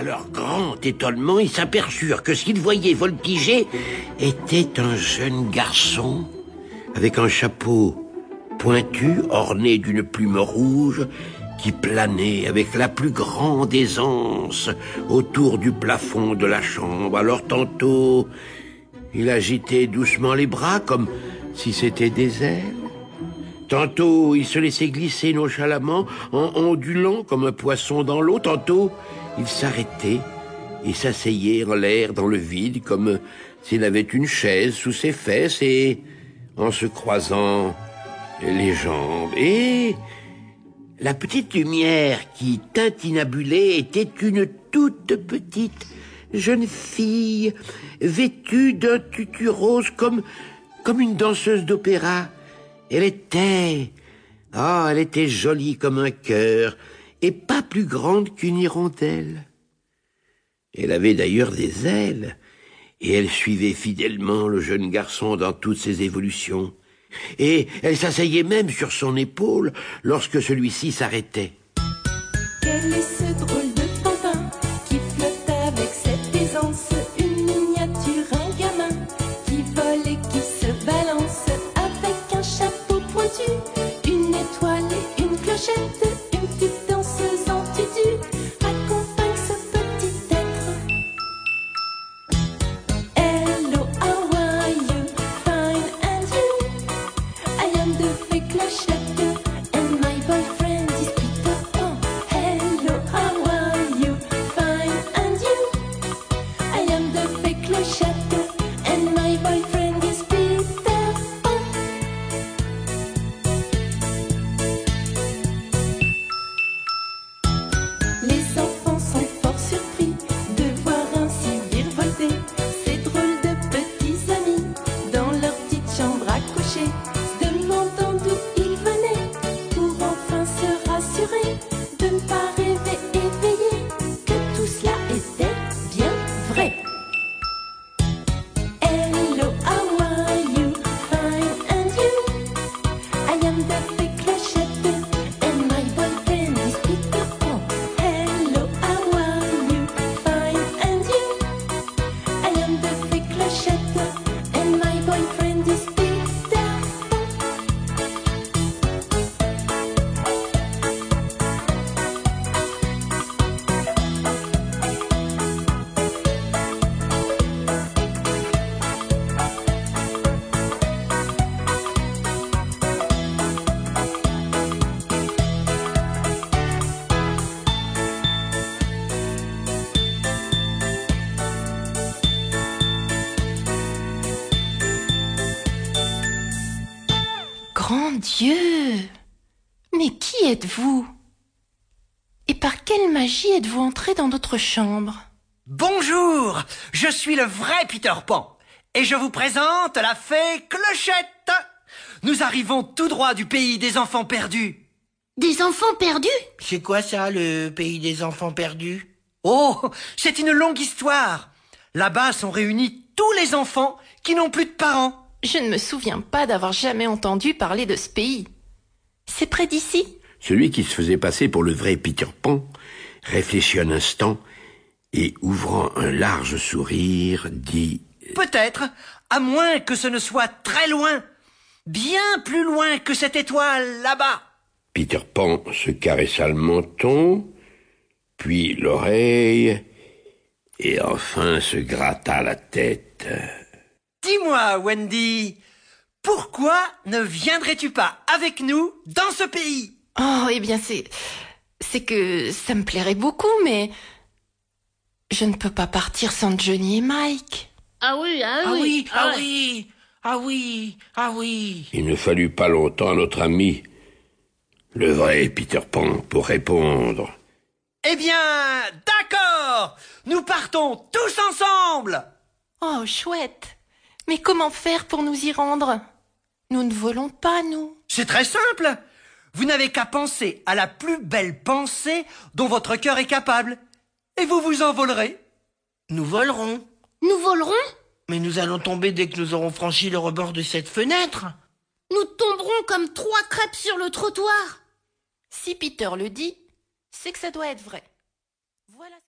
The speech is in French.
À leur grand étonnement, ils s'aperçurent que ce qu'ils voyaient voltiger était un jeune garçon avec un chapeau pointu orné d'une plume rouge qui planait avec la plus grande aisance autour du plafond de la chambre. Alors tantôt, il agitait doucement les bras comme si c'était des ailes. Tantôt, il se laissait glisser nonchalamment en ondulant comme un poisson dans l'eau. Tantôt, il s'arrêtait et s'asseyait en l'air dans le vide comme s'il avait une chaise sous ses fesses et en se croisant les jambes. Et la petite lumière qui tintinabulait était une toute petite jeune fille vêtue d'un tutu rose comme, comme une danseuse d'opéra. Elle était, ah, elle était jolie comme un cœur et pas plus grande qu'une hirondelle. Elle avait d'ailleurs des ailes et elle suivait fidèlement le jeune garçon dans toutes ses évolutions et elle s'asseyait même sur son épaule lorsque celui-ci s'arrêtait. Étoile et une clochette, Grand Dieu Mais qui êtes-vous? Et par quelle magie êtes-vous entré dans notre chambre? Bonjour, je suis le vrai Peter Pan et je vous présente la fée Clochette. Nous arrivons tout droit du pays des enfants perdus. Des enfants perdus? C'est quoi ça, le pays des enfants perdus? Oh, c'est une longue histoire. Là-bas sont réunis tous les enfants qui n'ont plus de parents. Je ne me souviens pas d'avoir jamais entendu parler de ce pays. C'est près d'ici Celui qui se faisait passer pour le vrai Peter Pan réfléchit un instant et, ouvrant un large sourire, dit Peut-être, à moins que ce ne soit très loin, bien plus loin que cette étoile là-bas. Peter Pan se caressa le menton, puis l'oreille, et enfin se gratta la tête. Dis-moi, Wendy, pourquoi ne viendrais-tu pas avec nous dans ce pays? Oh, eh bien, c'est. C'est que ça me plairait beaucoup, mais. Je ne peux pas partir sans Johnny et Mike. Ah oui, ah Ah oui, oui, ah ouais. oui, ah oui, ah oui. Il ne fallut pas longtemps à notre ami, le vrai Peter Pan, pour répondre. Eh bien, d'accord Nous partons tous ensemble Oh, chouette Mais comment faire pour nous y rendre? Nous ne volons pas, nous. C'est très simple Vous n'avez qu'à penser à la plus belle pensée dont votre cœur est capable, et vous vous envolerez. Nous volerons, Nous volerons? Mais nous allons tomber dès que nous aurons franchi le rebord de cette fenêtre. Nous tomberons comme trois crêpes sur le trottoir. Si Peter le dit, c'est que ça doit être vrai. Voilà.